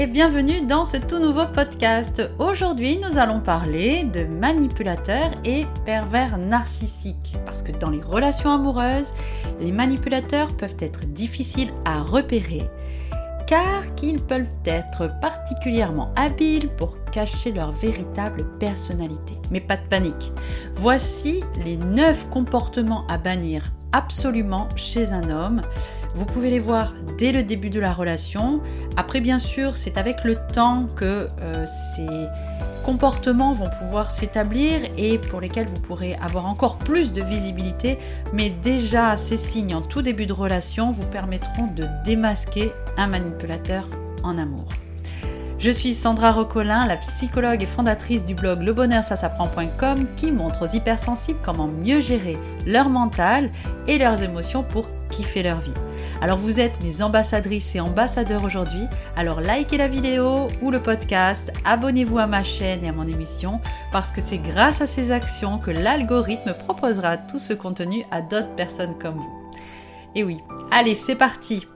et bienvenue dans ce tout nouveau podcast. Aujourd'hui, nous allons parler de manipulateurs et pervers narcissiques. Parce que dans les relations amoureuses, les manipulateurs peuvent être difficiles à repérer car qu'ils peuvent être particulièrement habiles pour cacher leur véritable personnalité. Mais pas de panique. Voici les 9 comportements à bannir absolument chez un homme vous pouvez les voir dès le début de la relation. Après, bien sûr, c'est avec le temps que euh, ces comportements vont pouvoir s'établir et pour lesquels vous pourrez avoir encore plus de visibilité. Mais déjà, ces signes en tout début de relation vous permettront de démasquer un manipulateur en amour. Je suis Sandra Rocolin, la psychologue et fondatrice du blog lebonheursasapprend.com qui montre aux hypersensibles comment mieux gérer leur mental et leurs émotions pour kiffer leur vie. Alors vous êtes mes ambassadrices et ambassadeurs aujourd'hui, alors likez la vidéo ou le podcast, abonnez-vous à ma chaîne et à mon émission, parce que c'est grâce à ces actions que l'algorithme proposera tout ce contenu à d'autres personnes comme vous. Et oui, allez, c'est parti.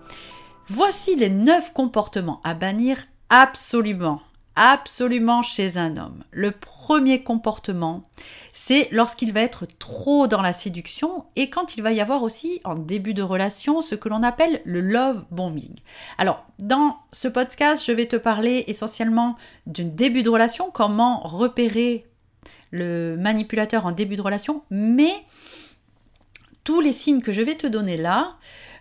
Voici les 9 comportements à bannir absolument absolument chez un homme. Le premier comportement, c'est lorsqu'il va être trop dans la séduction et quand il va y avoir aussi en début de relation ce que l'on appelle le love bombing. Alors, dans ce podcast, je vais te parler essentiellement d'un début de relation, comment repérer le manipulateur en début de relation, mais tous les signes que je vais te donner là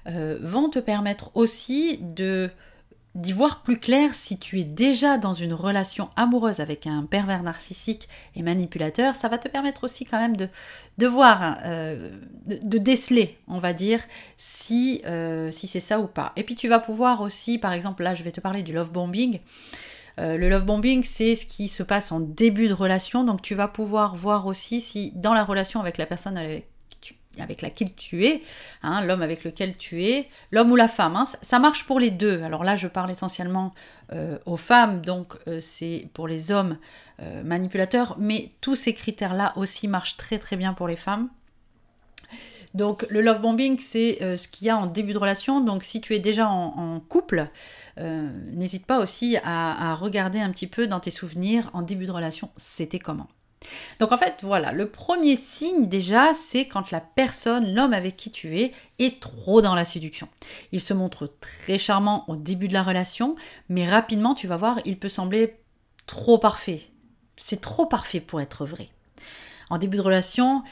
euh, vont te permettre aussi de d'y voir plus clair si tu es déjà dans une relation amoureuse avec un pervers narcissique et manipulateur, ça va te permettre aussi quand même de, de voir, euh, de, déceler, on va dire, si, euh, si c'est ça ou pas. Et puis tu vas pouvoir aussi, par exemple, là je vais te parler du love bombing. Euh, le love bombing, c'est ce qui se passe en début de relation, donc tu vas pouvoir voir aussi si dans la relation avec la personne avec avec laquelle tu es, hein, l'homme avec lequel tu es, l'homme ou la femme. Hein, ça marche pour les deux. Alors là, je parle essentiellement euh, aux femmes, donc euh, c'est pour les hommes euh, manipulateurs, mais tous ces critères-là aussi marchent très très bien pour les femmes. Donc le love bombing, c'est ce qu'il y a en début de relation. Donc si tu es déjà en, couple, n'hésite pas aussi à regarder un petit peu dans tes souvenirs en début de relation, c'était comment. Donc en fait, voilà, le premier signe déjà, c'est quand la personne, l'homme avec qui tu es, est trop dans la séduction. Il se montre très charmant au début de la relation, mais rapidement, tu vas voir, il peut sembler trop parfait. C'est trop parfait pour être vrai. En début de relation,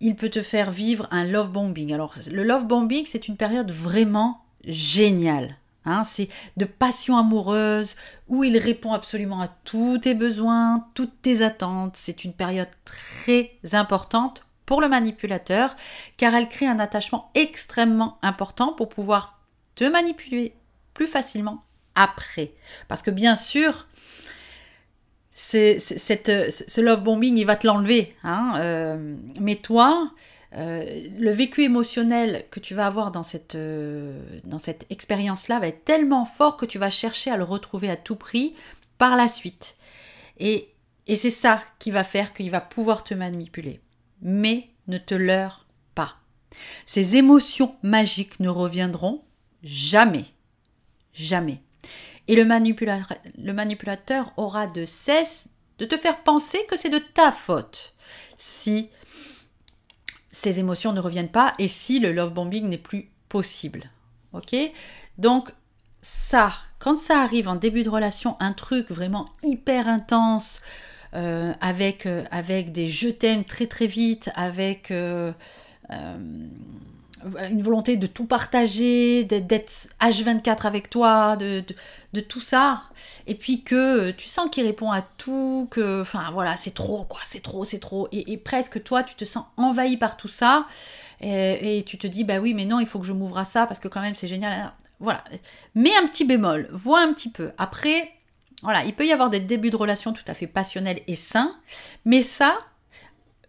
il peut te faire vivre un love bombing. Alors, le love bombing, c'est une période vraiment géniale. Hein, c'est de passion amoureuse où il répond absolument à tous tes besoins, toutes tes attentes. C'est une période très importante pour le manipulateur car elle crée un attachement extrêmement important pour pouvoir te manipuler plus facilement après. Parce que bien sûr, c'est, ce love bombing, il va te l'enlever. Hein, euh, mais toi, euh, le vécu émotionnel que tu vas avoir dans cette, euh, dans cette expérience-là va être tellement fort que tu vas chercher à le retrouver à tout prix par la suite. Et, et c'est ça qui va faire qu'il va pouvoir te manipuler. Mais ne te leurre pas. Ces émotions magiques ne reviendront jamais. Jamais. Et le manipulateur, aura de cesse de te faire penser que c'est de ta faute si ces émotions ne reviennent pas et si le love bombing n'est plus possible. Ok? Donc, ça, quand ça arrive en début de relation, un truc vraiment hyper intense, euh, avec, euh, avec des je t'aime très très vite, avec euh, une volonté de tout partager, d'être H24 avec toi, de, de, tout ça, et puis que tu sens qu'il répond à tout, que, enfin voilà, c'est trop, quoi, c'est trop, c'est trop, et, presque toi, tu te sens envahi par tout ça, et, tu te dis, bah oui, mais non, il faut que je m'ouvre à ça, parce que quand même, c'est génial, voilà. Mets un petit bémol, vois un petit peu. Après, voilà, il peut y avoir des débuts de relation tout à fait passionnels et sains, mais ça,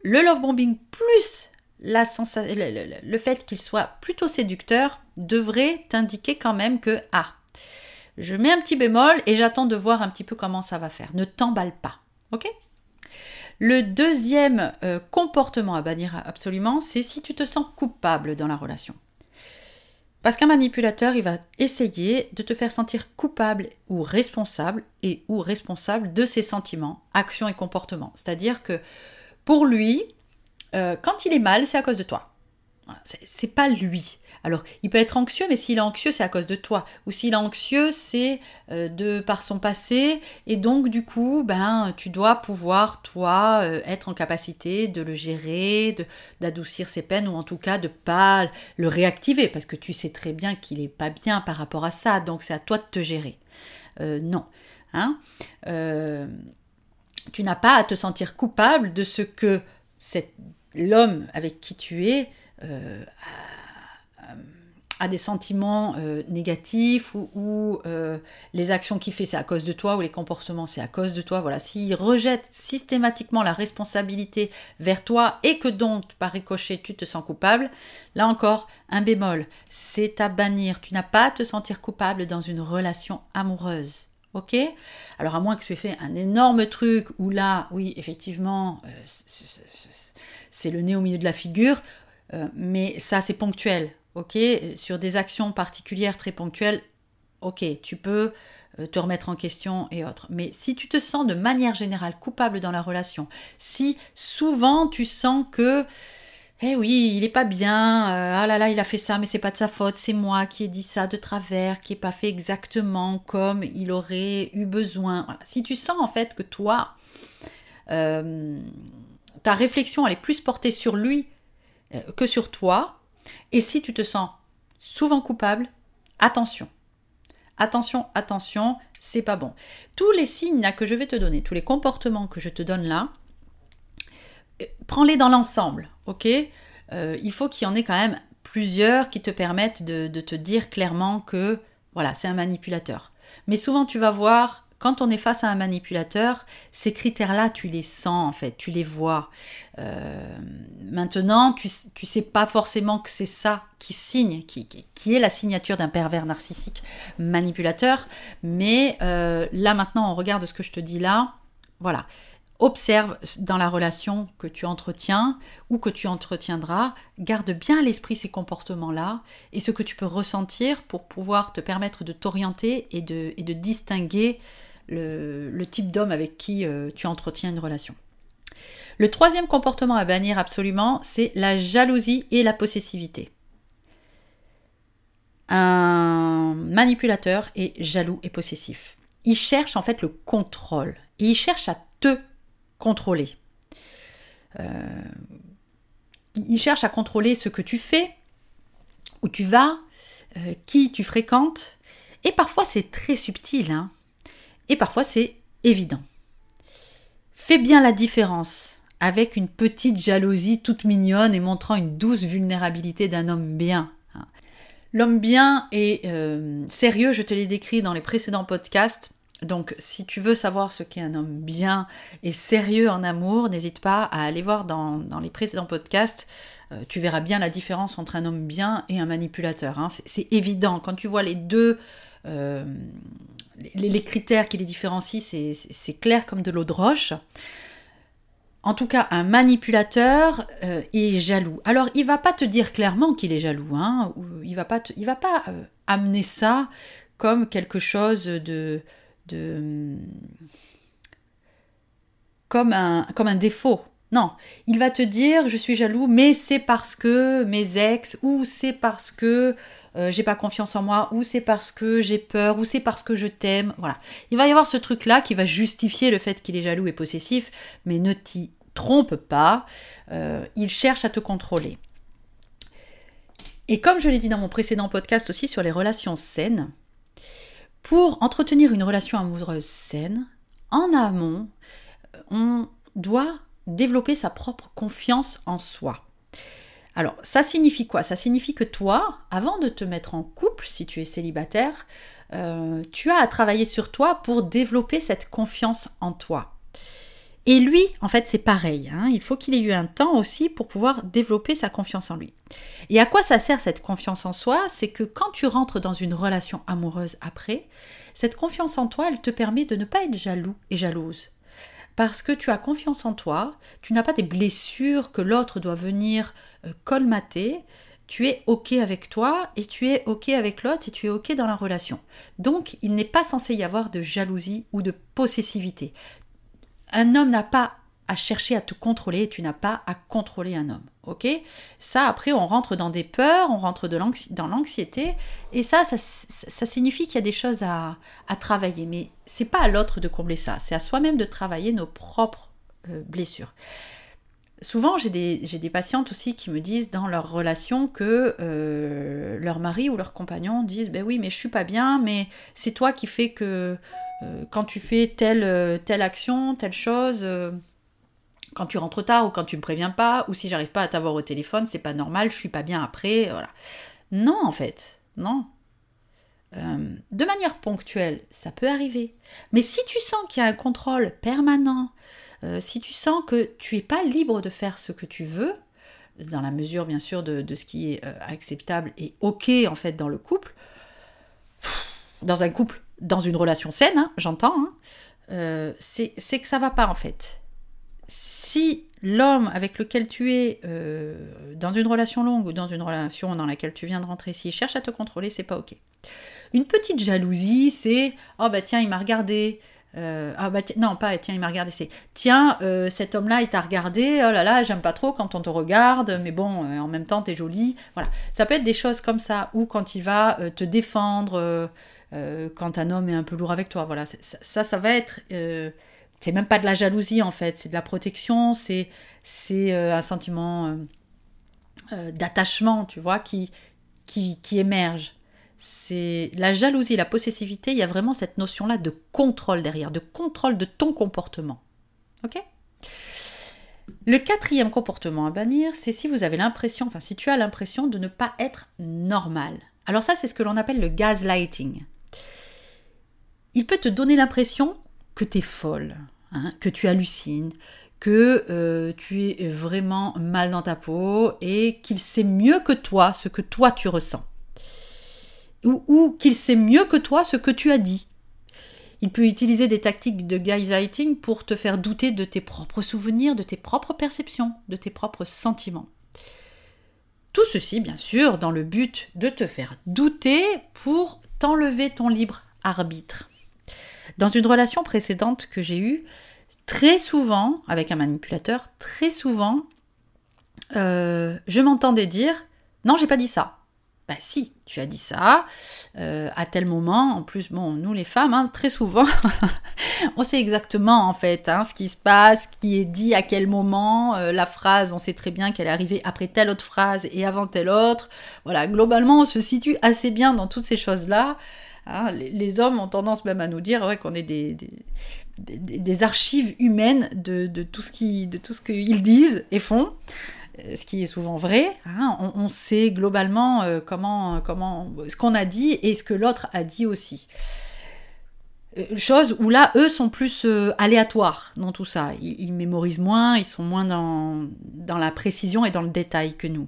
le love bombing plus le, fait qu'il soit plutôt séducteur devrait t'indiquer quand même que ah, je mets un petit bémol et j'attends de voir un petit peu comment ça va faire. Ne t'emballe pas, ok? Le deuxième euh, comportement à bannir absolument, c'est si tu te sens coupable dans la relation. Parce qu'un manipulateur, il va essayer de te faire sentir coupable ou responsable et ou responsable de ses sentiments, actions et comportements. C'est-à-dire que pour lui, euh, quand il est mal, c'est à cause de toi. C'est pas lui. Alors, il peut être anxieux, mais s'il est anxieux, c'est à cause de toi. Ou s'il est anxieux, c'est euh, de par son passé. Et donc, du coup, ben, tu dois pouvoir, toi, euh, être en capacité de le gérer, d'adoucir ses peines, ou en tout cas de pas le réactiver, parce que tu sais très bien qu'il est pas bien par rapport à ça. Donc, c'est à toi de te gérer. Non. Hein? Tu n'as pas à te sentir coupable de ce que l'homme avec qui tu es a des sentiments euh, négatifs ou, euh, les actions qu'il fait c'est à cause de toi ou les comportements c'est à cause de toi, voilà, s'il rejette systématiquement la responsabilité vers toi et que donc par ricochet tu te sens coupable, là encore un bémol, c'est à bannir, tu n'as pas à te sentir coupable dans une relation amoureuse. Ok. Alors à moins que tu aies fait un énorme truc où là, oui, effectivement, euh, c'est le nez au milieu de la figure, mais ça c'est ponctuel. Ok, sur des actions particulières très ponctuelles, ok, tu peux euh, te remettre en question et autres. Mais si tu te sens de manière générale coupable dans la relation, si souvent tu sens que eh oui, il est pas bien, euh, ah là là, il a fait ça, mais c'est pas de sa faute, c'est moi qui ai dit ça de travers, qui n'ai pas fait exactement comme il aurait eu besoin. Si tu sens en fait que toi, euh, ta réflexion elle est plus portée sur lui que sur toi, et si tu te sens souvent coupable, attention. Attention, attention, c'est pas bon. Tous les signes que je vais te donner, tous les comportements que je te donne là, euh, prends-les dans l'ensemble, ok? Euh, Il faut qu'il y en ait quand même plusieurs qui te permettent de, te dire clairement que voilà, c'est un manipulateur. Mais souvent, tu vas voir quand on est face à un manipulateur, ces critères-là, tu les sens en fait, tu les vois. Euh, maintenant, tu ne sais pas forcément que c'est ça qui signe, qui, est la signature d'un pervers narcissique manipulateur, mais euh, là maintenant, on regarde ce que je te dis là. Voilà. Observe dans la relation que tu entretiens ou que tu entretiendras, garde bien à l'esprit ces comportements-là et ce que tu peux ressentir pour pouvoir te permettre de t'orienter et de, de distinguer le, type d'homme avec qui euh, tu entretiens une relation. Le troisième comportement à bannir absolument, c'est la jalousie et la possessivité. Un manipulateur est jaloux et possessif. Il cherche en fait le contrôle et il cherche à te contrôler. Euh, il cherche à contrôler ce que tu fais, où tu vas, euh, qui tu fréquentes. Et parfois c'est très subtil. Hein et parfois c'est évident. Fais bien la différence avec une petite jalousie toute mignonne et montrant une douce vulnérabilité d'un homme bien. L'homme bien est euh, sérieux, je te l'ai décrit dans les précédents podcasts. Donc si tu veux savoir ce qu'est un homme bien et sérieux en amour, n'hésite pas à aller voir dans, les précédents podcasts. Euh, tu verras bien la différence entre un homme bien et un manipulateur. Hein. C'est évident. Quand tu vois les deux euh, les, critères qui les différencient, c'est clair comme de l'eau de roche. En tout cas, un manipulateur euh, est jaloux. Alors, il va pas te dire clairement qu'il est jaloux. Hein, il va pas, va pas amener ça comme quelque chose de, de comme un, comme un défaut. Non, il va te dire je suis jaloux, mais c'est parce que mes ex ou c'est parce que euh, j'ai pas confiance en moi, ou c'est parce que j'ai peur, ou c'est parce que je t'aime. Voilà. Il va y avoir ce truc-là qui va justifier le fait qu'il est jaloux et possessif, mais ne t'y trompe pas. Euh, il cherche à te contrôler. Et comme je l'ai dit dans mon précédent podcast aussi sur les relations saines, pour entretenir une relation amoureuse saine, en amont, on doit développer sa propre confiance en soi. Alors, ça signifie quoi? Ça signifie que toi, avant de te mettre en couple, si tu es célibataire, euh, tu as à travailler sur toi pour développer cette confiance en toi. Et lui, en fait, c'est pareil. Hein. il faut qu'il ait eu un temps aussi pour pouvoir développer sa confiance en lui. Et à quoi ça sert cette confiance en soi? C'est que quand tu rentres dans une relation amoureuse après, cette confiance en toi, elle te permet de ne pas être jaloux et jalouse parce que tu as confiance en toi, tu n'as pas des blessures que l'autre doit venir euh, colmater, tu es OK avec toi et tu es OK avec l'autre et tu es OK dans la relation. Donc, il n'est pas censé y avoir de jalousie ou de possessivité. Un homme n'a pas à chercher à te contrôler tu n'as pas à contrôler un homme. Ok? Ça, après, on rentre dans des peurs, on rentre dans l'anxiété et ça, ça, signifie qu'il y a des choses à, travailler. Mais c'est pas à l'autre de combler ça, c'est à soi-même de travailler nos propres euh, blessures souvent, j'ai des, des, patientes aussi qui me disent dans leur relation que euh, leur mari ou leur compagnon disent Ben oui, mais je suis pas bien, mais c'est toi qui fais que euh, quand tu fais telle, telle action, telle chose, euh, quand tu rentres tard ou quand tu me préviens pas, ou si j'arrive pas à t'avoir au téléphone, c'est pas normal, je suis pas bien après. Voilà. Non, en fait, non. de manière ponctuelle, ça peut arriver. Mais si tu sens qu'il y a un contrôle permanent, euh, si tu sens que tu n'es pas libre de faire ce que tu veux, dans la mesure bien sûr de, ce qui est euh, acceptable et ok en fait dans le couple, dans un couple, dans une relation saine, hein, j'entends, hein, euh, c'est que ça va pas en fait. Si l'homme avec lequel tu es dans une relation longue ou dans une relation dans laquelle tu viens de rentrer, s'il cherche à te contrôler, c'est pas ok. Une petite jalousie, c'est oh bah tiens, il m'a regardé, euh, ah bah non, pas tiens, il m'a regardé, c'est tiens, euh, cet homme-là, il t'a regardé, oh là là, j'aime pas trop quand on te regarde, mais bon, euh, en même temps, t'es jolie. Voilà, ça peut être des choses comme ça, ou quand il va te défendre, quand un homme est un peu lourd avec toi. Voilà, ça, ça, va être. c'est même pas de la jalousie en fait, c'est de la protection, c'est un sentiment d'attachement, tu vois, qui, qui, qui émerge c'est la jalousie, la possessivité, il y a vraiment cette notion-là de contrôle derrière, de contrôle de ton comportement. Ok? Le quatrième comportement à bannir, c'est si vous avez l'impression, enfin si tu as l'impression de ne pas être normal. Alors ça, c'est ce que l'on appelle le gaslighting. Il peut te donner l'impression que tu es folle, hein, que tu hallucines, que euh, tu es vraiment mal dans ta peau et qu'il sait mieux que toi ce que toi tu ressens ou, qu'il sait mieux que toi ce que tu as dit. Il peut utiliser des tactiques de gaslighting pour te faire douter de tes propres souvenirs, de tes propres perceptions, de tes propres sentiments. Tout ceci, bien sûr, dans le but de te faire douter pour t'enlever ton libre arbitre. Dans une relation précédente que j'ai eue, très souvent, avec un manipulateur, très souvent, euh, je m'entendais dire Non, j'ai pas dit ça. Bah si, tu as dit ça, euh, à tel moment, en plus, bon, nous les femmes, hein, très souvent, on sait exactement en fait hein, ce qui se passe, ce qui est dit à quel moment, euh, la phrase, on sait très bien qu'elle est arrivée après telle autre phrase et avant telle autre. Voilà, globalement, on se situe assez bien dans toutes ces choses-là. Hein. les, hommes ont tendance même à nous dire ouais, qu'on est des, des, archives humaines de, de, tout ce qu'ils disent et font. Euh, ce qui est souvent vrai. Hein, on, sait globalement euh, comment, comment, ce qu'on a dit et ce que l'autre a dit aussi. Euh, chose où là, eux sont plus aléatoires dans tout ça. Ils, mémorisent moins, ils sont moins dans, dans la précision et dans le détail que nous.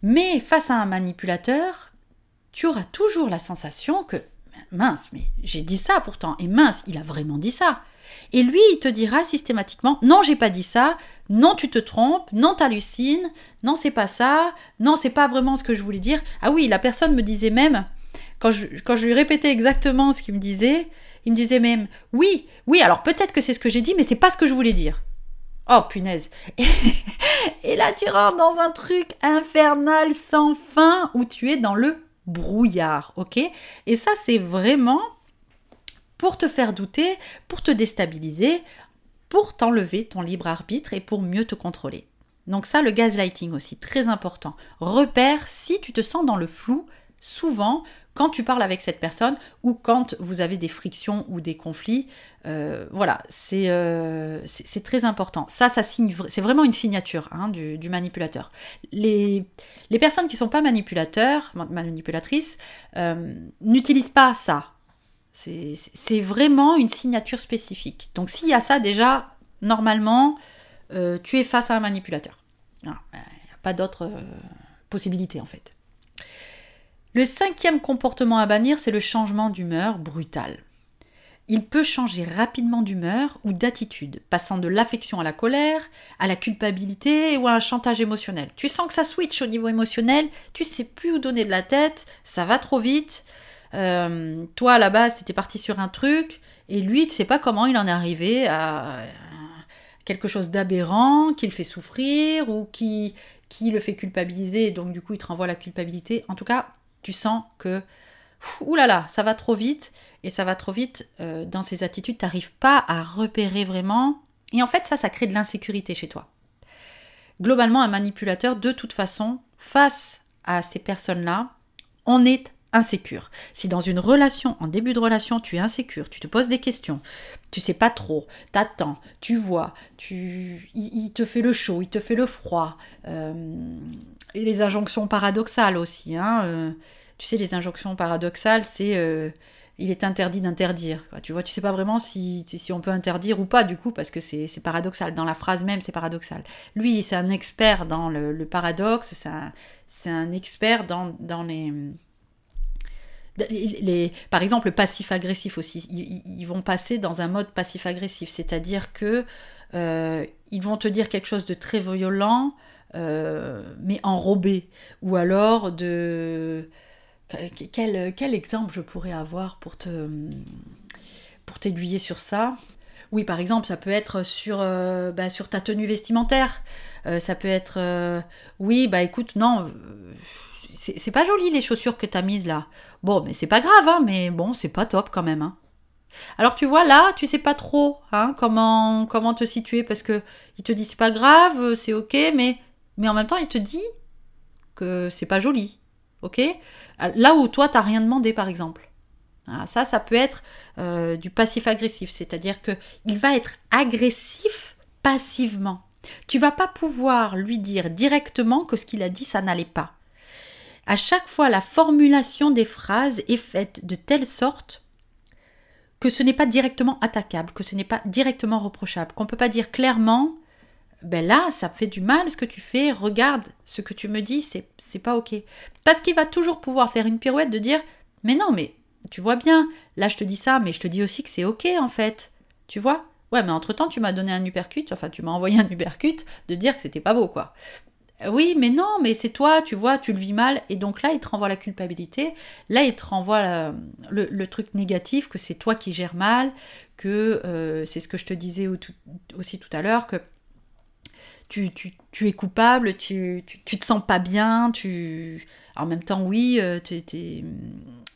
Mais face à un manipulateur, tu auras toujours la sensation que mince, mais j'ai dit ça pourtant, et mince, il a vraiment dit ça. Et lui, il te dira systématiquement non, j'ai pas dit ça, non, tu te trompes, non, t'hallucines, non, c'est pas ça, non, c'est pas vraiment ce que je voulais dire. Ah oui, la personne me disait même, quand je, lui répétais exactement ce qu'il me disait, il me disait même oui, oui, alors peut-être que c'est ce que j'ai dit, mais c'est pas ce que je voulais dire. Oh punaise. Et là, tu rentres dans un truc infernal sans fin où tu es dans le brouillard, ok? Et ça, c'est vraiment pour te faire douter, pour te déstabiliser, pour t'enlever ton libre arbitre et pour mieux te contrôler. Donc ça, le gaslighting aussi, très important. Repère si tu te sens dans le flou, souvent quand tu parles avec cette personne ou quand vous avez des frictions ou des conflits. Euh, voilà, euh, c'est très important. Ça, ça signe, c'est vraiment une signature hein, du, manipulateur. Les, personnes qui ne sont pas manipulateurs, manipulatrices, euh, n'utilisent pas ça c'est vraiment une signature spécifique. Donc s'il y a ça déjà, normalement, tu es face à un manipulateur. Il n'y a pas d'autre possibilité en fait. Le cinquième comportement à bannir, c'est le changement d'humeur brutal. il peut changer rapidement d'humeur ou d'attitude, passant de l'affection à la colère, à la culpabilité ou à un chantage émotionnel. Tu sens que ça switch au niveau émotionnel, tu sais plus où donner de la tête, ça va trop vite. Euh, toi, à la base, tu étais parti sur un truc, et lui, tu sais pas comment il en est arrivé à quelque chose d'aberrant, qui le fait souffrir ou qui, qui le fait culpabiliser, donc du coup, il te renvoie la culpabilité. En tout cas, tu sens que là, ça va trop vite, et ça va trop vite euh, dans ces attitudes, tu n'arrives pas à repérer vraiment, et en fait ça, ça crée de l'insécurité chez toi. Globalement, un manipulateur, de toute façon, face à ces personnes-là, on est insécure. Si dans une relation, en début de relation, tu es insécure, tu te poses des questions, tu sais pas trop, t'attends, tu vois, tu, il, te fait le chaud, il te fait le froid, euh, et les injonctions paradoxales aussi, hein, euh, tu sais, les injonctions paradoxales, c'est euh, il est interdit d'interdire. Tu vois, tu sais pas vraiment si, si on peut interdire ou pas, du coup, parce que c'est paradoxal. Dans la phrase même, c'est paradoxal. Lui, c'est un expert dans le, paradoxe, c'est un, expert dans, dans les, les, par exemple, le passif-agressif aussi. Ils, vont passer dans un mode passif-agressif, c'est-à-dire que euh, ils vont te dire quelque chose de très violent, mais enrobé, ou alors de quel, quel, exemple je pourrais avoir pour te pour t'aiguiller sur ça? Oui, par exemple, ça peut être sur, euh, bah, sur ta tenue vestimentaire. Euh, ça peut être euh, oui, bah écoute, non, c'est pas joli les chaussures que t'as mises là. Bon, mais c'est pas grave, hein, mais bon, c'est pas top quand même. Hein. Alors tu vois là, tu sais pas trop hein, comment comment te situer parce que il te dit c'est pas grave, c'est ok, mais mais en même temps il te dit que c'est pas joli. Ok? Là où toi, t'as rien demandé, par exemple. ça, ça peut être euh, du passif-agressif, c'est-à-dire que il va être agressif passivement. Tu vas pas pouvoir lui dire directement que ce qu'il a dit, ça n'allait pas. À chaque fois, la formulation des phrases est faite de telle sorte que ce n'est pas directement attaquable, que ce n'est pas directement reprochable, qu'on ne peut pas dire clairement ben là, ça fait du mal ce que tu fais, regarde, ce que tu me dis, c'est, c'est pas ok. Parce qu'il va toujours pouvoir faire une pirouette de dire, mais non, mais tu vois bien, là je te dis ça, mais je te dis aussi que c'est ok en fait. Tu vois? Ouais, mais entre-temps, tu m'as donné un uppercut, enfin tu m'as envoyé un uppercut de dire que c'était pas beau, quoi. Oui, mais non, mais c'est toi, tu vois, tu le vis mal, et donc là, il te renvoie la culpabilité, là, il te renvoie le, truc négatif, que c'est toi qui gères mal, que euh, c'est ce que je te disais aussi tout à l'heure, que tu, es coupable, tu, tu, te sens pas bien, tu... En même temps, oui, euh,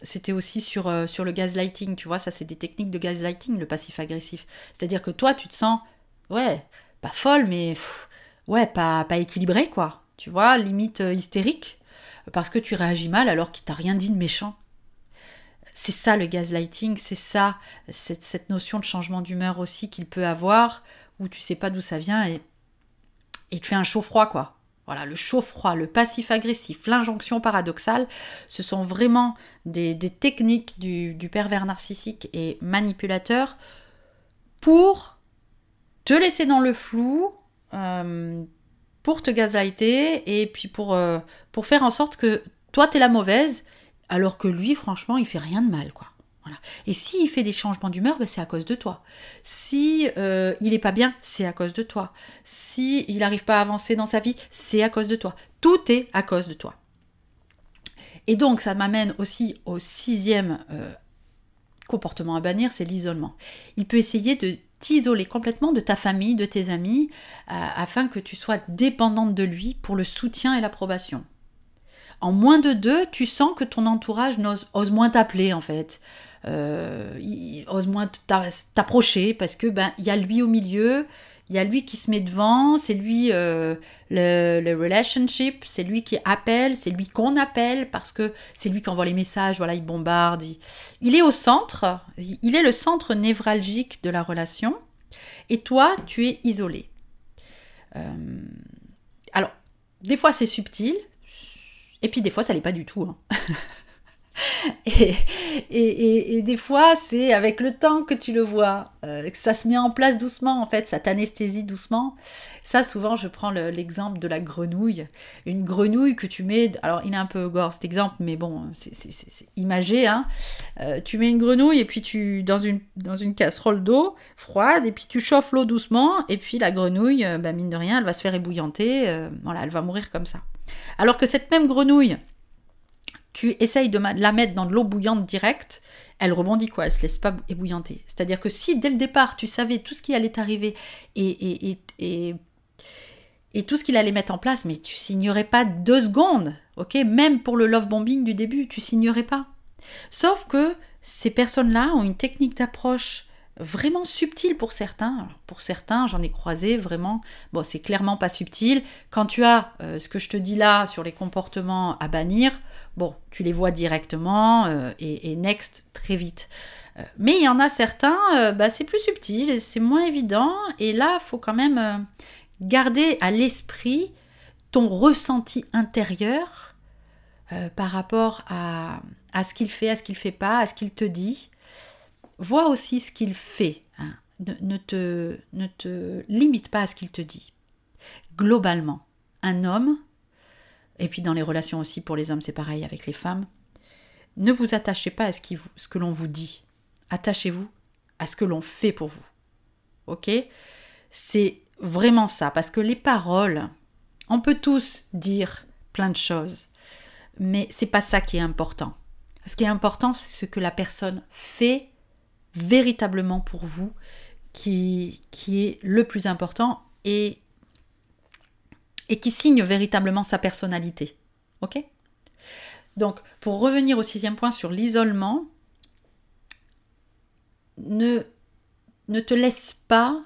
c'était aussi sur, euh, sur le gaslighting, tu vois, ça c'est des techniques de gaslighting, le passif agressif. C'est-à-dire que toi, tu te sens, ouais, pas folle, mais ouais, pas, pas équilibré, quoi. Tu vois, limite euh, hystérique, parce que tu réagis mal alors qu'il t'a rien dit de méchant. C'est ça le gaslighting, c'est ça, cette, cette notion de changement d'humeur aussi qu'il peut avoir, où tu sais pas d'où ça vient et et tu fais un chaud-froid, quoi. Voilà, le chaud-froid, le passif-agressif, l'injonction paradoxale, ce sont vraiment des, techniques du, pervers narcissique et manipulateur pour te laisser dans le flou, euh, pour te gaslighter et puis pour, euh, pour faire en sorte que toi, tu es la mauvaise, alors que lui, franchement, il fait rien de mal, quoi. Et s'il fait des changements d'humeur, ben c'est à cause de toi. Si euh, il est pas bien, c'est à cause de toi. Si il n'arrive pas à avancer dans sa vie, c'est à cause de toi. Tout est à cause de toi. Et donc ça m'amène aussi au sixième euh, comportement à bannir, c'est l'isolement. Il peut essayer de t'isoler complètement de ta famille, de tes amis, euh, afin que tu sois dépendante de lui pour le soutien et l'approbation. En moins de deux, tu sens que ton entourage ose moins t'appeler en fait il ose moins t'approcher parce que ben il y a lui au milieu, il y a lui qui se met devant, c'est lui euh, le, relationship, c'est lui qui appelle, c'est lui qu'on appelle parce que c'est lui qui envoie les messages, voilà, il bombarde. Il, est au centre, il est le centre névralgique de la relation et toi, tu es isolé. Euh, alors, des fois c'est subtil et puis des fois ça l'est pas du tout. Hein. et, et, et, des fois, c'est avec le temps que tu le vois, euh, que ça se met en place doucement, en fait, ça t'anesthésie doucement. Ça, souvent, je prends l'exemple de la grenouille. Une grenouille que tu mets. Alors, il est un peu gore cet exemple, mais bon, c'est imagé. Hein. Euh, tu mets une grenouille et puis tu dans une, dans une casserole d'eau froide, et puis tu chauffes l'eau doucement, et puis la grenouille, euh, bah, mine de rien, elle va se faire ébouillanter. voilà, elle va mourir comme ça. Alors que cette même grenouille, tu essayes de la mettre dans de l'eau bouillante directe, elle rebondit quoi, elle se laisse pas ébouillanter. C'est-à-dire que si dès le départ tu savais tout ce qui allait t'arriver et, et, et, et, tout ce qu'il allait mettre en place, mais tu signerais pas deux secondes, ok Même pour le love bombing du début, tu signerais pas. Sauf que ces personnes-là ont une technique d'approche vraiment subtil pour certains. pour certains, j'en ai croisé vraiment. Bon, c'est clairement pas subtil. Quand tu as euh, ce que je te dis là sur les comportements à bannir, bon, tu les vois directement euh, et, next très vite. Euh, mais il y en a certains, bah, c'est plus subtil c'est moins évident. Et là, il faut quand même garder à l'esprit ton ressenti intérieur par rapport à, à ce qu'il fait, à ce qu'il fait pas, à ce qu'il te dit vois aussi ce qu'il fait. Hein. Ne, te, ne te limite pas à ce qu'il te dit. Globalement, un homme, et puis dans les relations aussi pour les hommes, c'est pareil avec les femmes, ne vous attachez pas à ce, qui ce que l'on vous dit. Attachez-vous à ce que l'on fait pour vous. Ok? C'est vraiment ça, parce que les paroles, on peut tous dire plein de choses, mais c'est pas ça qui est important. Ce qui est important, c'est ce que la personne fait véritablement pour vous qui, qui est le plus important et, et qui signe véritablement sa personnalité. Ok? Donc, pour revenir au sixième point sur l'isolement, ne, ne te laisse pas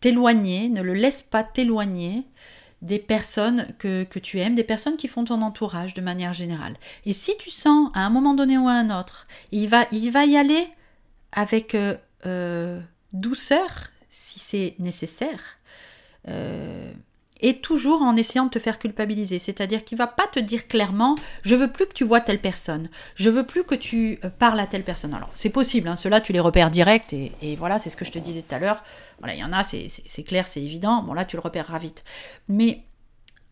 t'éloigner, ne le laisse pas t'éloigner des personnes que, tu aimes, des personnes qui font ton entourage de manière générale. Et si tu sens à un moment donné ou à un autre, il va, il va y aller avec euh, euh, douceur si c'est nécessaire. Euh, et toujours en essayant de te faire culpabiliser. C'est-à-dire qu'il va pas te dire clairement je veux plus que tu vois telle personne, je veux plus que tu euh, parles à telle personne. Alors c'est possible, hein, ceux-là tu les repères direct et, voilà, c'est ce que je te disais tout à l'heure. Voilà, il y en a, c'est clair, c'est évident. Bon là tu le repéreras vite. Mais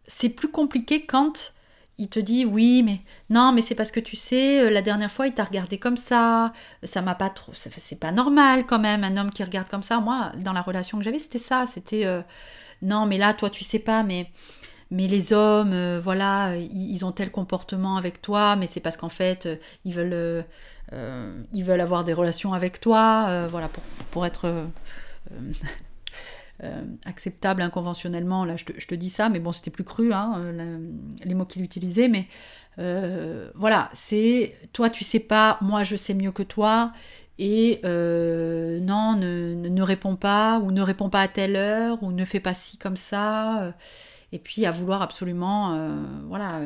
c'est plus compliqué quand il te dit oui, mais non, mais c'est parce que tu sais, euh, la dernière fois il t'a regardé comme ça, ça m'a pas trop, c'est pas normal quand même, un homme qui regarde comme ça. Moi, dans la relation que j'avais, c'était ça, c'était euh, non, mais là, toi, tu sais pas, mais mais les hommes, euh, voilà, ils, ont tel comportement avec toi, mais c'est parce qu'en fait, euh, ils veulent, euh, ils veulent avoir des relations avec toi, voilà, pour, être acceptable inconventionnellement. Là, je te, dis ça, mais bon, c'était plus cru, hein, les mots qu'il utilisait, mais voilà, c'est toi, tu sais pas, moi, je sais mieux que toi, et euh, non, ne, ne, réponds pas, ou ne réponds pas à telle heure, ou ne fais pas ci comme ça. Euh, et puis à vouloir absolument, euh, voilà,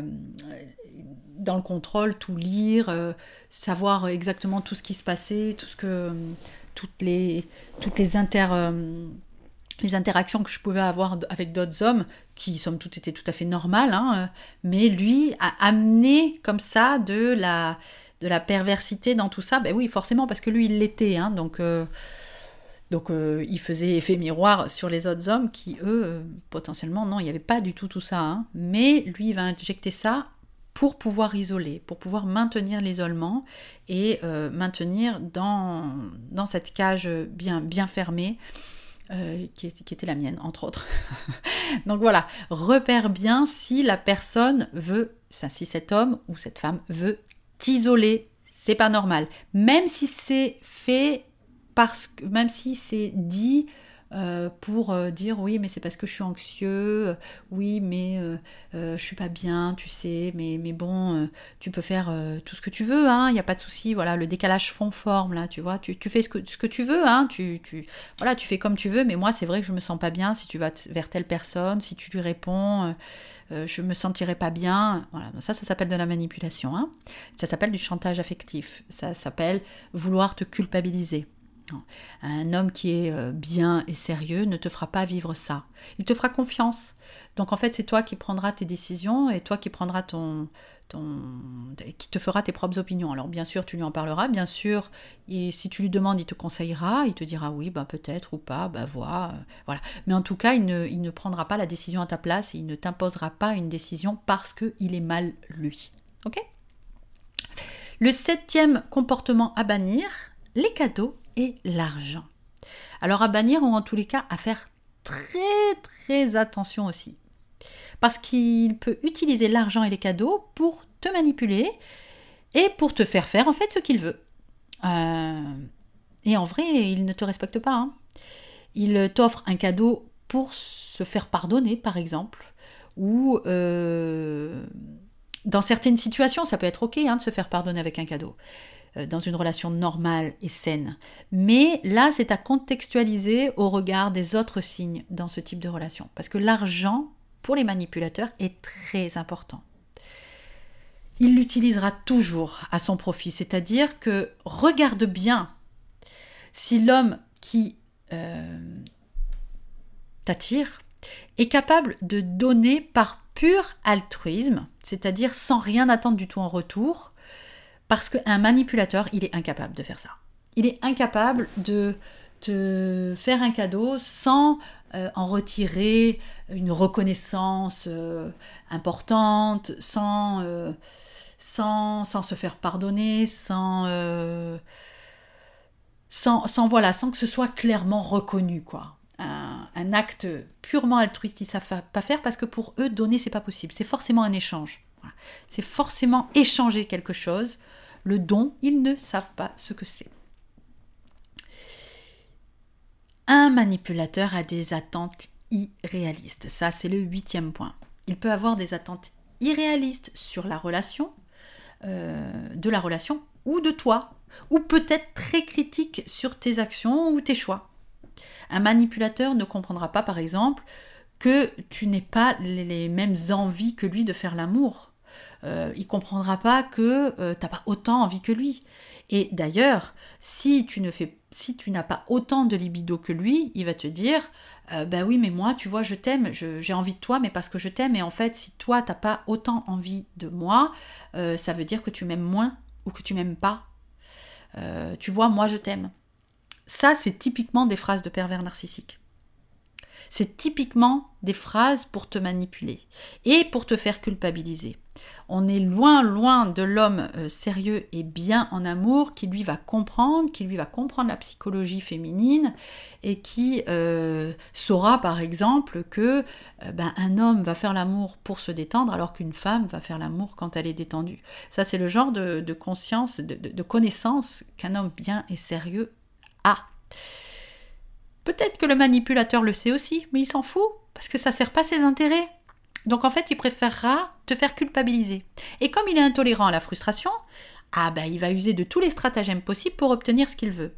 dans le contrôle, tout lire, savoir exactement tout ce qui se passait, tout ce que, toutes les, toutes les inter les interactions que je pouvais avoir avec d'autres hommes, qui somme toute étaient tout à fait normales, hein, mais lui a amené comme ça de la, de la perversité dans tout ça, ben oui, forcément, parce que lui, il l'était, hein, donc, euh, donc euh, il faisait effet miroir sur les autres hommes qui, eux, euh, potentiellement, non, il n'y avait pas du tout tout ça, hein. mais lui, il va injecter ça pour pouvoir isoler, pour pouvoir maintenir l'isolement et maintenir dans, cette cage bien, bien fermée. qui, qui, était la mienne, entre autres. Donc voilà, repère bien si la personne veut, enfin si cet homme ou cette femme veut t'isoler, c'est pas normal. Même si c'est fait parce que, même si c'est dit euh, pour euh, dire oui mais c'est parce que je suis anxieux, oui mais euh, je suis pas bien, tu sais, mais, mais bon, tu peux faire tout ce que tu veux, hein, il n'y a pas de souci, voilà, le décalage fond-forme là, tu vois, tu, fais ce que, ce que tu veux, hein, tu, tu, voilà, tu fais comme tu veux, mais moi c'est vrai que je me sens pas bien si tu vas vers telle personne, si tu lui réponds, je me sentirais pas bien, voilà, ça ça s'appelle de la manipulation, hein. ça s'appelle du chantage affectif, ça s'appelle vouloir te culpabiliser. Un homme qui est euh, bien et sérieux ne te fera pas vivre ça. Il te fera confiance. Donc en fait, c'est toi qui prendras tes décisions et toi qui prendras ton, ton, qui te fera tes propres opinions. Alors bien sûr, tu lui en parleras, bien sûr, et si tu lui demandes, il te conseillera, il te dira oui, bah peut-être ou pas, bah vois, euh, voilà. Mais en tout cas, il ne, il ne prendra pas la décision à ta place et il ne t'imposera pas une décision parce qu'il est mal lui. Ok? Le septième comportement à bannir, les cadeaux l'argent. Alors à bannir ou en tous les cas à faire très très attention aussi. Parce qu'il peut utiliser l'argent et les cadeaux pour te manipuler et pour te faire faire en fait ce qu'il veut. Euh, et en vrai, il ne te respecte pas. Hein. Il t'offre un cadeau pour se faire pardonner, par exemple, ou euh, dans certaines situations, ça peut être ok hein, de se faire pardonner avec un cadeau. Euh, dans une relation normale et saine. Mais là, c'est à contextualiser au regard des autres signes dans ce type de relation. Parce que l'argent, pour les manipulateurs, est très important. Il l'utilisera toujours à son profit, c'est-à-dire que regarde bien si l'homme qui euh, t'attire est capable de donner par pur altruisme, c'est-à-dire sans rien attendre du tout en retour, parce qu'un manipulateur, il est incapable de faire ça. Il est incapable de te faire un cadeau sans euh, en retirer une reconnaissance euh, importante, sans, euh, sans, se faire pardonner, sans, sans, voilà, sans que ce soit clairement reconnu. quoi. Un, un acte purement altruiste, ils ne savent pas faire parce que pour eux, donner, c'est pas possible. C'est forcément un échange. C'est forcément échanger quelque chose. Le don, ils ne savent pas ce que c'est. Un manipulateur a des attentes irréalistes. Ça, c'est le huitième point. Il peut avoir des attentes irréalistes sur la relation, euh, de la relation ou de toi, ou peut-être très critique sur tes actions ou tes choix. Un manipulateur ne comprendra pas, par exemple, que tu n'aies pas les mêmes envies que lui de faire l'amour euh, il comprendra pas que euh, tu n'as pas autant envie que lui. Et d'ailleurs, si tu n'as pas autant de libido que lui, il va te dire, euh, bah oui, mais moi, tu vois, je t'aime, j'ai envie de toi, mais parce que je t'aime. Et en fait, si toi, t'as pas autant envie de moi, ça veut dire que tu m'aimes moins ou que tu m'aimes pas. tu vois, moi, je t'aime. Ça, c'est typiquement des phrases de pervers narcissiques. C'est typiquement des phrases pour te manipuler et pour te faire culpabiliser. On est loin, loin de l'homme euh, sérieux et bien en amour qui lui va comprendre, qui lui va comprendre la psychologie féminine et qui euh, saura par exemple que euh, ben, un homme va faire l'amour pour se détendre alors qu'une femme va faire l'amour quand elle est détendue. Ça c'est le genre de, conscience, de, de connaissance qu'un homme bien et sérieux a. Peut-être que le manipulateur le sait aussi, mais il s'en fout, parce que ça ne sert pas ses intérêts. Donc en fait, il préférera te faire culpabiliser. Et comme il est intolérant à la frustration, ah ben il va user de tous les stratagèmes possibles pour obtenir ce qu'il veut.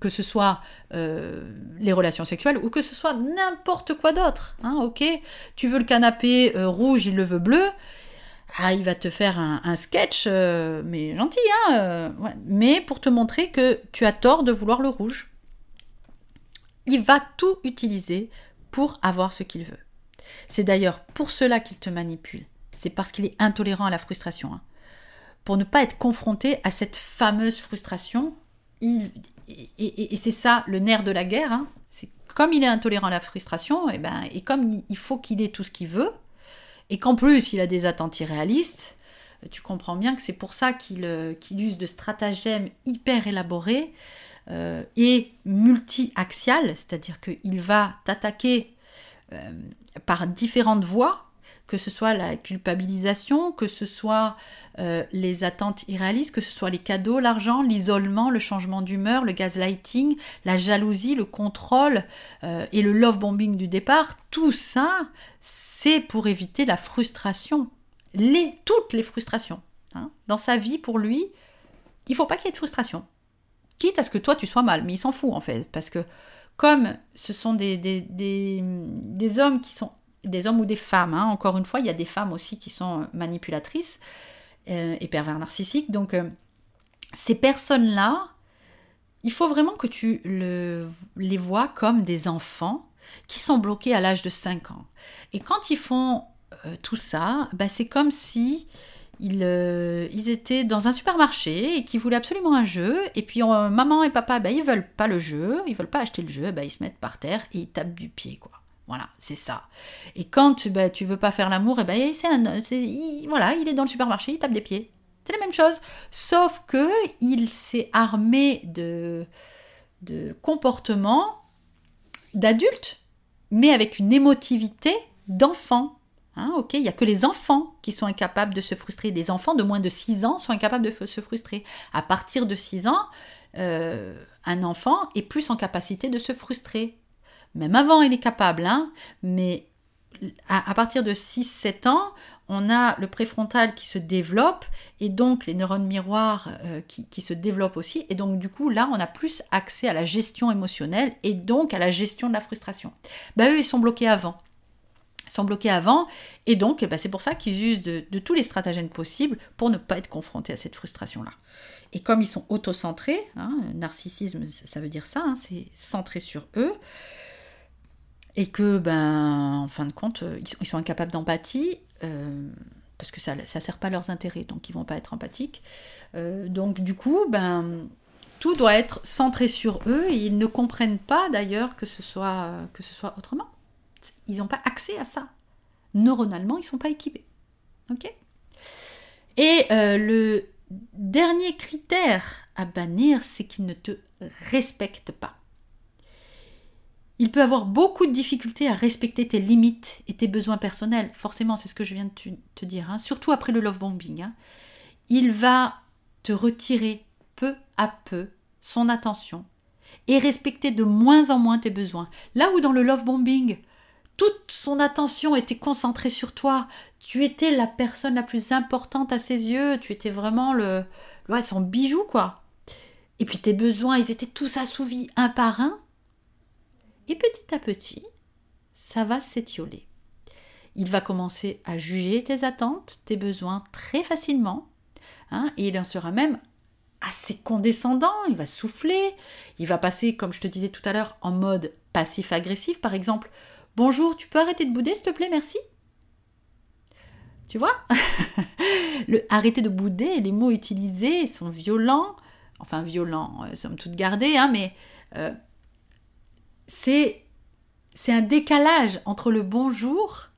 Que ce soit euh, les relations sexuelles ou que ce soit n'importe quoi d'autre. Hein, ok? Tu veux le canapé euh, rouge, il le veut bleu. Ah, il va te faire un, sketch, euh, mais gentil, hein Mais pour te montrer que tu as tort de vouloir le rouge il va tout utiliser pour avoir ce qu'il veut. C'est d'ailleurs pour cela qu'il te manipule. C'est parce qu'il est intolérant à la frustration. Hein. Pour ne pas être confronté à cette fameuse frustration, et, c'est ça le nerf de la guerre, hein. c'est comme il est intolérant à la frustration, et, ben, et comme il faut qu'il ait tout ce qu'il veut, et qu'en plus il a des attentes irréalistes, tu comprends bien que c'est pour ça qu'il euh, use de stratagèmes hyper élaborés euh, et multi-axial, c'est-à-dire qu'il va t'attaquer euh, par différentes voies, que ce soit la culpabilisation, que ce soit euh, les attentes irréalistes, que ce soit les cadeaux, l'argent, l'isolement, le changement d'humeur, le gaslighting, la jalousie, le contrôle et le love bombing du départ, tout ça, c'est pour éviter la frustration, les, toutes les frustrations. Hein. Dans sa vie, pour lui, il faut pas qu'il y ait de frustration quitte à ce que toi tu sois mal, mais il s'en fout en fait, parce que comme ce sont des, des, hommes qui sont des hommes ou des femmes, hein, encore une fois, il y a des femmes aussi qui sont manipulatrices euh, et pervers narcissiques, donc euh, ces personnes-là il faut vraiment que tu les vois comme des enfants qui sont bloqués à l'âge de 5 ans. Et quand ils font euh, tout ça, bah, c'est comme si euh, ils, étaient dans un supermarché et qu'ils voulaient absolument un jeu. Et puis maman et papa, bah, ils veulent pas le jeu, ils veulent pas acheter le jeu, bah, ils se mettent par terre et ils tapent du pied. quoi. Voilà, c'est ça. Et quand bah, tu veux pas faire l'amour, et ben c'est un, voilà, il est dans le supermarché, il tape des pieds. C'est la même chose, sauf que il s'est armé de, de comportements d'adultes, mais avec une émotivité d'enfant. Hein, ok, il n'y a que les enfants qui sont incapables de se frustrer. Les enfants de moins de 6 ans sont incapables de se frustrer. À partir de 6 ans, euh, un enfant est plus en capacité de se frustrer. Même avant, il est capable, hein, mais à, partir de 6-7 ans, on a le préfrontal qui se développe et donc les neurones miroirs euh, qui, se développent aussi. Et donc du coup, là, on a plus accès à la gestion émotionnelle et donc à la gestion de la frustration. Bah, eux, ils sont bloqués avant. Sont bloqués avant et donc bah, c'est pour ça qu'ils usent de, tous les stratagèmes possibles pour ne pas être confrontés à cette frustration-là. Et comme ils sont autocentrés, hein, narcissisme, ça veut dire ça, hein, c'est centré sur eux, et que, ben, en fin de compte, euh, ils sont, incapables d'empathie, euh, parce que ça ne sert pas leurs intérêts, donc ils vont pas être empathiques. Euh, donc du coup, ben, tout doit être centré sur eux, et ils ne comprennent pas d'ailleurs que ce soit autrement. Ils n'ont pas accès à ça. Neuronalement, ils ne sont pas équipés. Ok? Et le dernier critère à bannir, c'est qu'ils ne te respectent pas. Il peut avoir beaucoup de difficultés à respecter tes limites et tes besoins personnels. Forcément, c'est ce que je viens de te dire, hein. surtout après le love bombing. Hein. Il va te retirer peu à peu son attention et respecter de moins en moins tes besoins. Là où dans le love bombing, toute son attention était concentrée sur toi, tu étais la personne la plus importante à ses yeux, tu étais vraiment le, ouais, son bijou quoi. Et puis tes besoins, ils étaient tous assouvis un par un. Et petit à petit, ça va s'étioler. Il va commencer à juger tes attentes, tes besoins très facilement. Hein, et il en sera même assez condescendant, il va souffler, il va passer, comme je te disais tout à l'heure, en mode passif-agressif. Par exemple, bonjour, tu peux arrêter de bouder, s'il te plaît, merci Tu vois? Le arrêter de bouder, les mots utilisés sont violents, enfin violents, euh, somme toute gardés, hein, mais euh, c'est c'est un décalage entre le bonjour.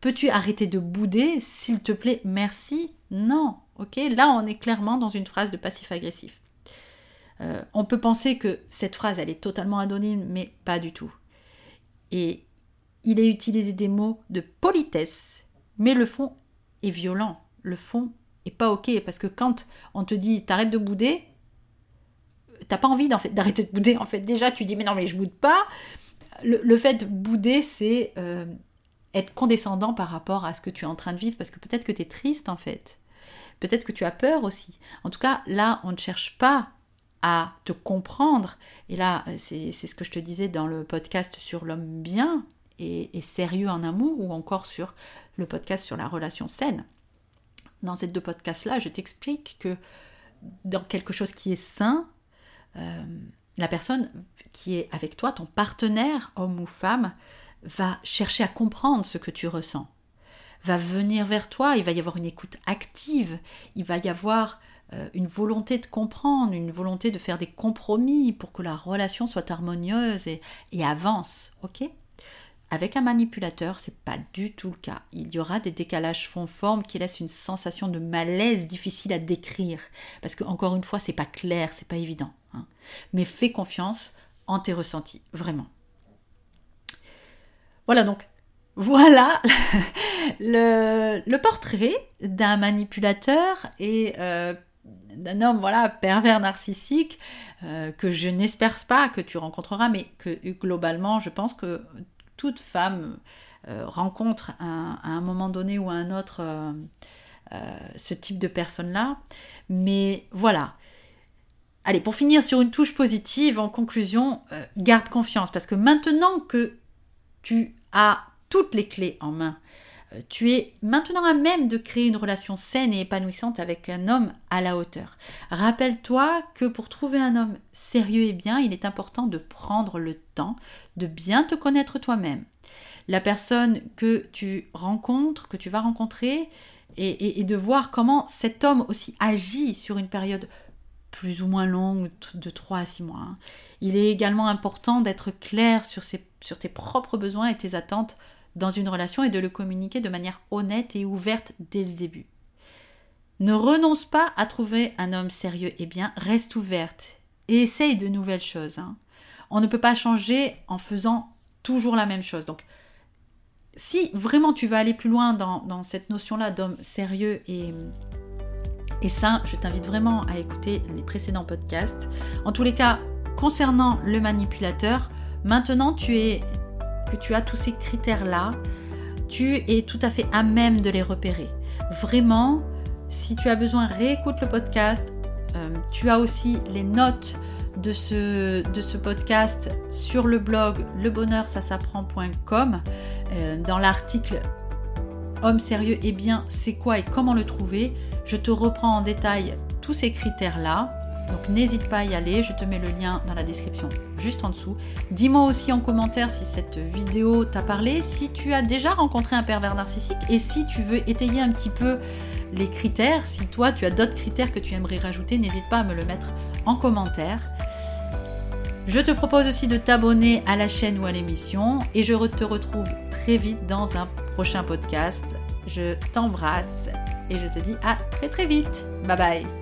Peux-tu arrêter de bouder, s'il te plaît, merci? Non, ok? Là, on est clairement dans une phrase de passif-agressif. Euh, on peut penser que cette phrase, elle est totalement anonyme, mais pas du tout. Et il a utilisé des mots de politesse, mais le fond est violent. Le fond est pas ok, parce que quand on te dit t'arrêtes de bouder, t'as pas envie d'arrêter de bouder. En fait, déjà, tu dis, mais non, mais je boude pas. Le, fait de bouder, c'est euh, être condescendant par rapport à ce que tu es en train de vivre, parce que peut-être que tu es triste, en fait. Peut-être que tu as peur aussi. En tout cas, là, on ne cherche pas à te comprendre. Et là, c'est ce que je te disais dans le podcast sur l'homme bien et, sérieux en amour, ou encore sur le podcast sur la relation saine. Dans ces deux podcasts-là, je t'explique que dans quelque chose qui est sain, euh, la personne qui est avec toi, ton partenaire, homme ou femme, va chercher à comprendre ce que tu ressens, va venir vers toi, il va y avoir une écoute active, il va y avoir euh, une volonté de comprendre, une volonté de faire des compromis pour que la relation soit harmonieuse et, et avance, ok? Avec un manipulateur, c'est pas du tout le cas. Il y aura des décalages fond-forme qui laissent une sensation de malaise difficile à décrire. Parce que, encore une fois, c'est pas clair, c'est pas évident. Hein. Mais fais confiance en tes ressentis, vraiment. Voilà donc, voilà le, portrait d'un manipulateur et euh, d'un homme voilà pervers narcissique euh, que je n'espère pas que tu rencontreras, mais que globalement, je pense que toute femme euh, rencontre à un moment donné ou à un autre euh, euh, ce type de personne-là. Mais voilà. Allez, pour finir sur une touche positive, en conclusion, garde confiance. Parce que maintenant que tu as toutes les clés en main tu es maintenant à même de créer une relation saine et épanouissante avec un homme à la hauteur. Rappelle-toi que pour trouver un homme sérieux et bien, il est important de prendre le temps de bien te connaître toi-même. La personne que tu rencontres, que tu vas rencontrer, et, de voir comment cet homme aussi agit sur une période plus ou moins longue de 3 à 6 mois. Hein. Il est également important d'être clair sur tes propres besoins et tes attentes dans une relation et de le communiquer de manière honnête et ouverte dès le début. Ne renonce pas à trouver un homme sérieux et bien, reste ouverte et essaye de nouvelles choses. Hein. On ne peut pas changer en faisant toujours la même chose. Donc, si vraiment tu veux aller plus loin dans, cette notion-là d'homme sérieux et, et sain, je t'invite vraiment à écouter les précédents podcasts. En tous les cas, concernant le manipulateur, maintenant tu es, que tu as tous ces critères-là, tu es tout à fait à même de les repérer. Vraiment, si tu as besoin, réécoute le podcast. Euh, tu as aussi les notes de ce, podcast sur le blog lebonheur-ça-s'apprend.com euh, dans l'article Homme sérieux et bien, c'est quoi et comment le trouver Je te reprends en détail tous ces critères-là. Donc n'hésite pas à y aller, je te mets le lien dans la description juste en dessous. Dis-moi aussi en commentaire si cette vidéo t'a parlé, si tu as déjà rencontré un pervers narcissique et si tu veux étayer un petit peu les critères, si toi tu as d'autres critères que tu aimerais rajouter, n'hésite pas à me le mettre en commentaire. Je te propose aussi de t'abonner à la chaîne ou à l'émission et je te retrouve très vite dans un prochain podcast. Je t'embrasse et je te dis à très très vite. Bye bye